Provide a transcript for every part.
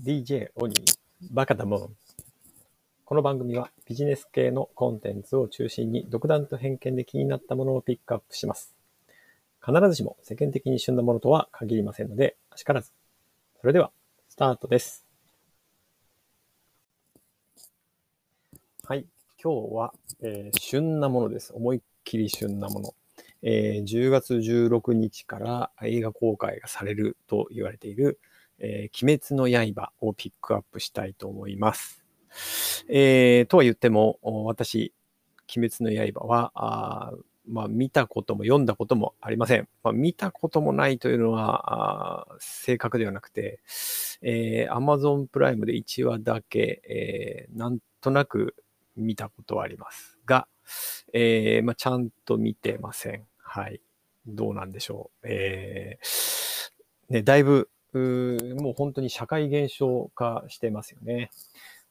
DJ オニー、バカだもん。この番組はビジネス系のコンテンツを中心に独断と偏見で気になったものをピックアップします。必ずしも世間的に旬なものとは限りませんので、あしからず。それでは、スタートです。はい。今日は、えー旬なものです。思いっきり旬なもの。えー10月16日から映画公開がされると言われている、えー鬼滅の刃をピックアップしたいと思います。えーとは言っても、私、鬼滅の刃は、あまあ、見たことも読んだこともありません。まあ、見たこともないというのは、正確ではなくて、えー Amazon プライムで1話だけ、えーなんとなく見たことはありますが、えーまあ、ちゃんと見てません。はい。どうなんでしょう。えーね、だいぶ、もう本当に社会現象化してますよね。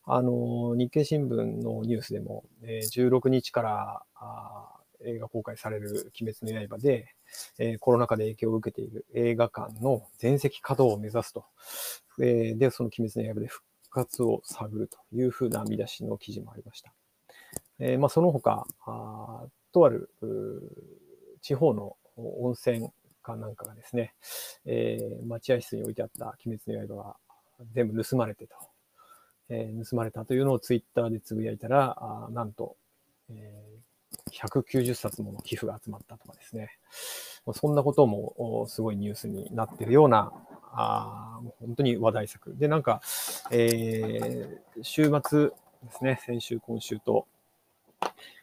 あの、日経新聞のニュースでも、えー16日からあ映画公開される鬼滅の刃で、えコロナ禍で影響を受けている映画館の全席稼働を目指すと。えで、その鬼滅の刃で復活を探るというふうな見出しの記事もありました。えまあ、その他、あとある地方の温泉かなんかがですね、えー待合室に置いてあった鬼滅の刃が全部盗まれてと、えー盗まれたというのをツイッターでつぶやいたら、あなんと、えー190冊もの寄付が集まったとかですね、そんなこともすごいニュースになってるような、あもう本当に話題作。で、なんか、えー週末ですね、先週、今週と、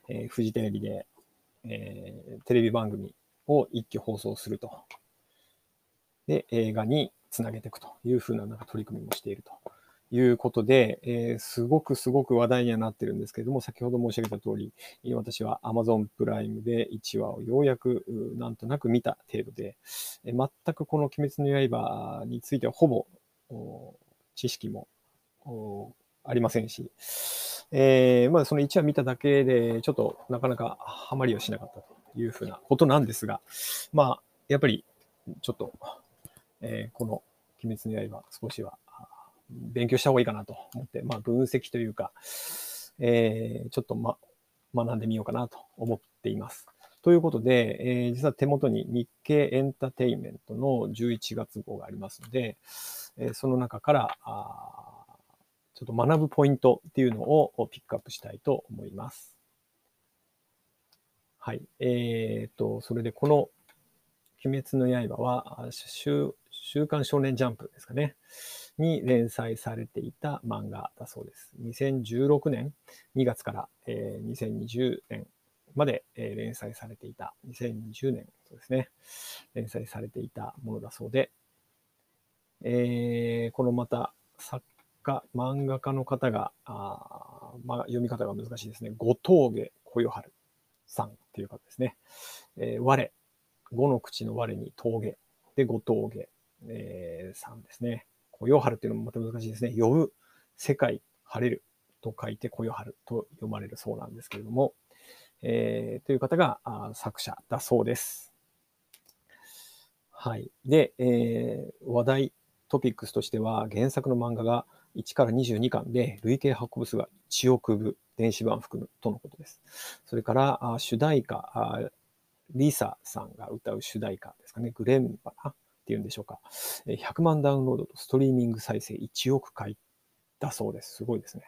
えーフジテレビで、えーテレビ番組を一挙放送すると。で、映画につなげていくというふうななんか取り組みもしているということで、えーすごくすごく話題にはなってるんですけれども、先ほど申し上げた通り、私は Amazon プライムで1話をようやくなんとなく見た程度で、えー全くこの鬼滅の刃についてはほぼ知識もありませんし、えーまあその1話見ただけでちょっとなかなかハマりはしなかったというふうなことなんですが、まあやっぱりちょっと、えーこの鬼滅の刃少しは勉強した方がいいかなと思って、まあ分析というか、えーちょっとま学んでみようかなと思っています。ということで、えー実は手元に日経エンタテインメントの11月号がありますので、えーその中から、あちょっと学ぶポイントっていうのをピックアップしたいと思います。はい。えーと、それでこの鬼滅の刃は、週、週刊少年ジャンプですかね。に連載されていた漫画だそうです。2016年2月から、えー2020年まで、えー連載されていた、2020年、そうですね。連載されていたものだそうで、えーこのまた作家、漫画家の方が、あまあ、読み方が難しいですね。後峠小夜春さんっていう方ですね。えー我、五の口の我に峠で後峠、えーさんですね。小夜春っていうのもまた難しいですね。呼ぶ、世界、晴れると書いて小夜春と読まれるそうなんですけれども、えーという方があ作者だそうです。はい。で、えー話題トピックスとしては、原作の漫画が1から22巻で、累計発行部数が1億部、電子版含むとのことです。それから、あ主題歌、あリサさんが歌う主題歌ですかね、グレンバナっていうんでしょうか。100万ダウンロードとストリーミング再生1億回だそうです。すごいですね。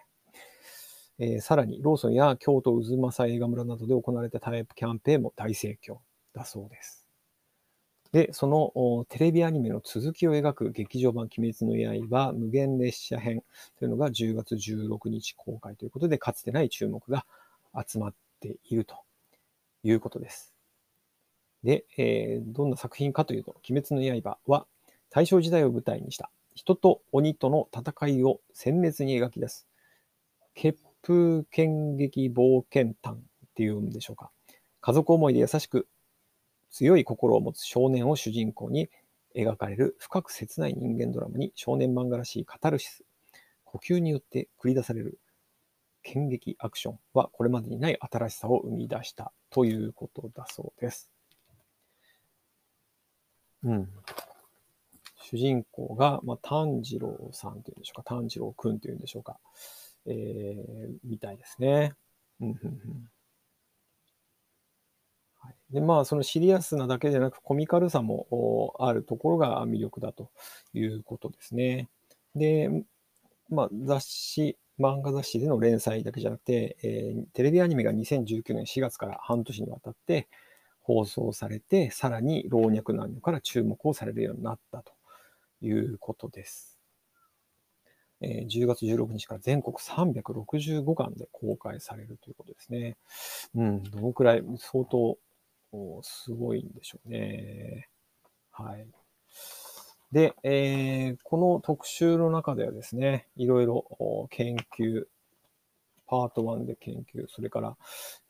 えーさらに、ローソンや京都渦政映画村などで行われたタイプキャンペーンも大盛況だそうです。で、そのテレビアニメの続きを描く劇場版鬼滅の刃無限列車編というのが10月16日公開ということで、かつてない注目が集まっているということです。で、えーどんな作品かというと、鬼滅の刃は大正時代を舞台にした人と鬼との戦いを鮮烈に描き出す血風剣劇冒険譚っていうんでしょうか。家族思いで優しく強い心を持つ少年を主人公に描かれる深く切ない人間ドラマに少年漫画らしいカタルシス、呼吸によって繰り出される剣劇アクションはこれまでにない新しさを生み出したということだそうです。うん。主人公が、まあ、炭治郎さんというんでしょうか、炭治郎くんというんでしょうか、えー、みたいですね。うんうんうんで、まあ、そのシリアスなだけでなく、コミカルさもあるところが魅力だということですね。で、まあ、雑誌、漫画雑誌での連載だけじゃなくて、えー、テレビアニメが2019年4月から半年にわたって放送されて、さらに老若男女から注目をされるようになったということです。えー、10月16日から全国365巻で公開されるということですね。うん、どのくらい、相当すごいんでしょうね。はい。で、えー、この特集の中ではですね、いろいろ研究、パート1で研究、それから、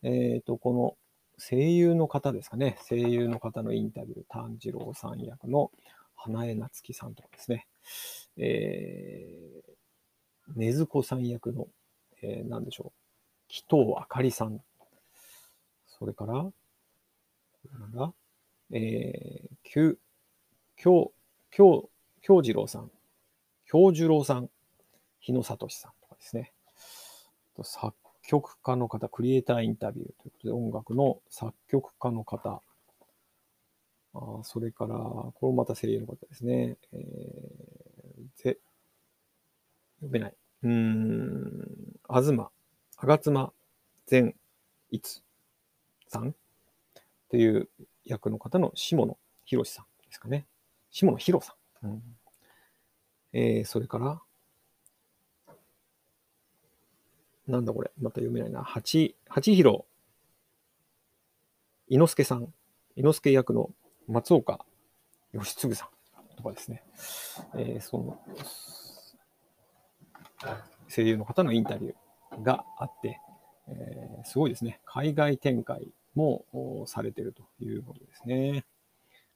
えっ、ー、と、この声優の方ですかね、声優の方のインタビュー、炭治郎さん役の花江夏樹さんとかですね、えー、ねずこさん役の、えー、何でしょう、紀藤あかりさん、それから、なんだ、えー、きゅ、きょう、京、京次郎さん、京次郎さん、日野聡さんとかですね。作曲家の方、クリエイターインタビューということで、音楽の作曲家の方、あそれから、これもまた声優の方ですね。えー、ぜ、読めない。うーん、あずま、あがつま、善逸さんという役の方の下野博さんですかね。下野博さん。うん、えー、それから、なんだこれ、また読めないな。八、八広伊之助さん、伊之助役の松岡義嗣さんとかですね、えー、その、声優の方のインタビューがあって、えー、すごいですね。海外展開もされているということですね。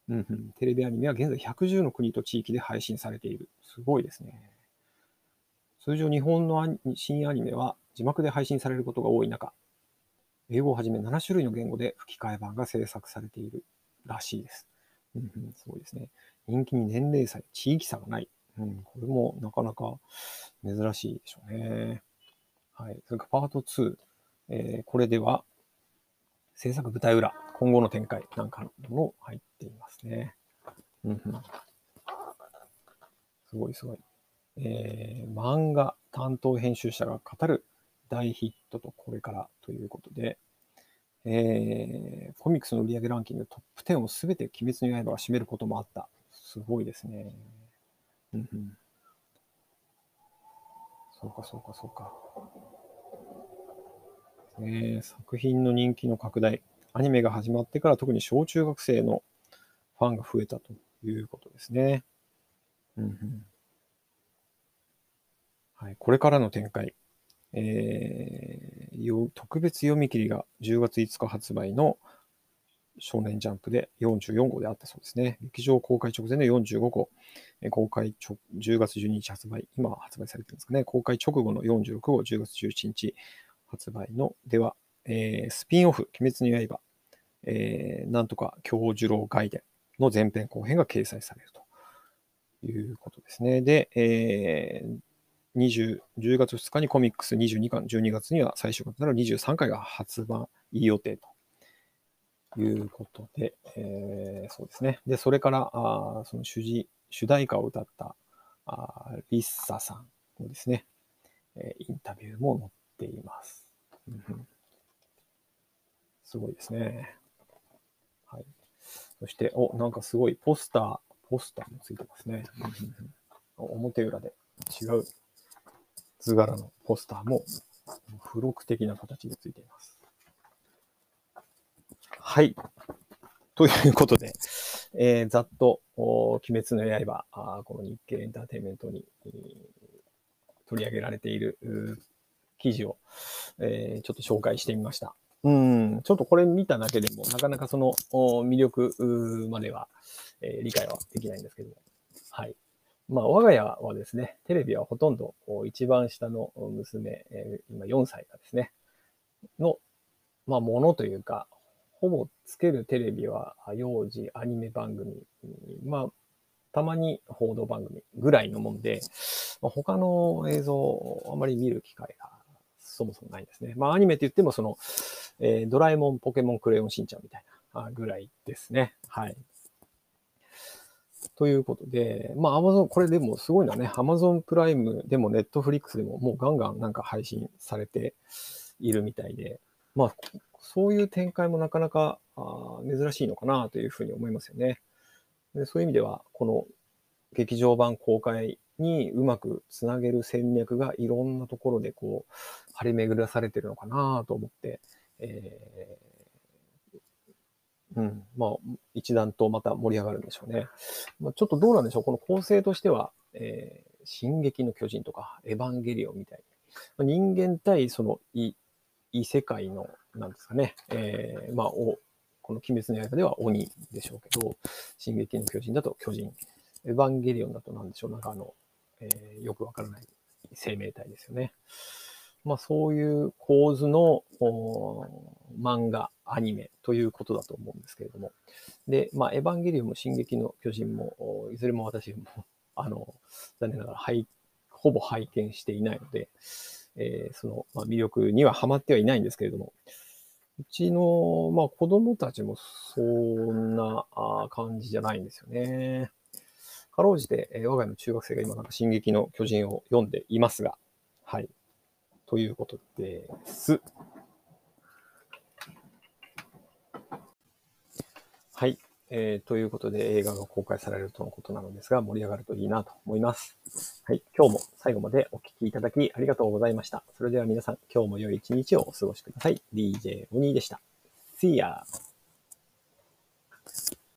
うんうん、テレビアニメは現在110の国と地域で配信されている。すごいですね。通常日本の新アニメは字幕で配信されることが多い中、英語をはじめ7種類の言語で吹き替え版が制作されているらしいです。うんうん、すごいですね。人気に年齢差地域差がない。うん、これもなかなか珍しいでしょうね。はい。それからパート2。えー、これでは制作舞台裏、今後の展開なんかのも入っていますね。うん、すごいすごい。えー、漫画担当編集者が語る大ヒットとこれからということで、えー、コミックスの売上ランキングトップ10をすべて鬼滅の刃が占めることもあった。すごいですね。うん。そうか、そうか、そうか。えー、作品の人気の拡大。アニメが始まってから特に小中学生のファンが増えたということですね。うんうんはい、これからの展開。えー、特別読み切りが10月5日発売の少年ジャンプで44号であったそうですね。劇場公開直前の45号、公開10月12日発売、今発売されてるんですかね。公開直後の46号、10月11日発売のでは、えー、スピンオフ、鬼滅の刃、えー、なんとか教授郎外伝の前編後編が掲載されるということですね。で、えー、20 10月2日にコミックス22巻、12月には最終巻となる23回が発売予定ということで、えー、そうですね。で、それから、あその主事主題歌を歌ったあリッサさんのですね、えー、インタビューも載っています。すごいですね。はい。そして、お、なんかすごいポスター、ポスターもついてますね。表裏で違う図柄のポスターも付録的な形でついています。はい。ということで、えー、ざっと、鬼滅の刃、あこの日経エンターテインメントに、取り上げられている記事を、えー、ちょっと紹介してみました。うん、ちょっとこれ見ただけでも、なかなかその魅力までは、えー、理解はできないんですけども。はい。まあ、我が家はですね、テレビはほとんど一番下の娘、えー、今4歳がですね、の、まあ、ものというか、ほぼつけるテレビは幼児アニメ番組、まあ、たまに報道番組ぐらいのもんで、まあ、他の映像をあまり見る機会がそもそもないですね。まあアニメって言ってもその、えー、ドラえもん、ポケモン、クレヨンしんちゃんみたいなぐらいですね。はい。ということで、まあ Amazon、これでもすごいなね。Amazon プライムでも Netflix でももうガンガンなんか配信されているみたいで、まあそういう展開もなかなかあ珍しいのかなというふうに思いますよね。でそういう意味では、この劇場版公開にうまくつなげる戦略がいろんなところでこう張り巡らされてるのかなと思って、えー、うん、まあ、一段とまた盛り上がるんでしょうね。まあ、ちょっとどうなんでしょう、この構成としては、えー、進撃の巨人とか、エヴァンゲリオンみたいに、人間対その異異世界の、なんですかね、えー、まあ、おこの鬼滅の刃では鬼でしょうけど、進撃の巨人だと巨人、エヴァンゲリオンだと何でしょう、なんかあの、えー、よくわからない生命体ですよね。まあそういう構図の漫画、アニメということだと思うんですけれども。で、まあエヴァンゲリオンも進撃の巨人も、いずれも私も、あの、残念ながら、はい、ほぼ拝見していないので、えー、その、まあ、魅力にはハマってはいないんですけれども、うちの、まあ、子供たちもそんな感じじゃないんですよね。かろうじて、えー、我が家の中学生が今なんか進撃の巨人を読んでいますが、はい。ということです。はい。えー、ということで映画が公開されるとのことなのですが、盛り上がるといいなと思います。はい。今日も最後までお聴きいただきありがとうございました。それでは皆さん、今日も良い一日をお過ごしください。DJ お兄でした。See ya!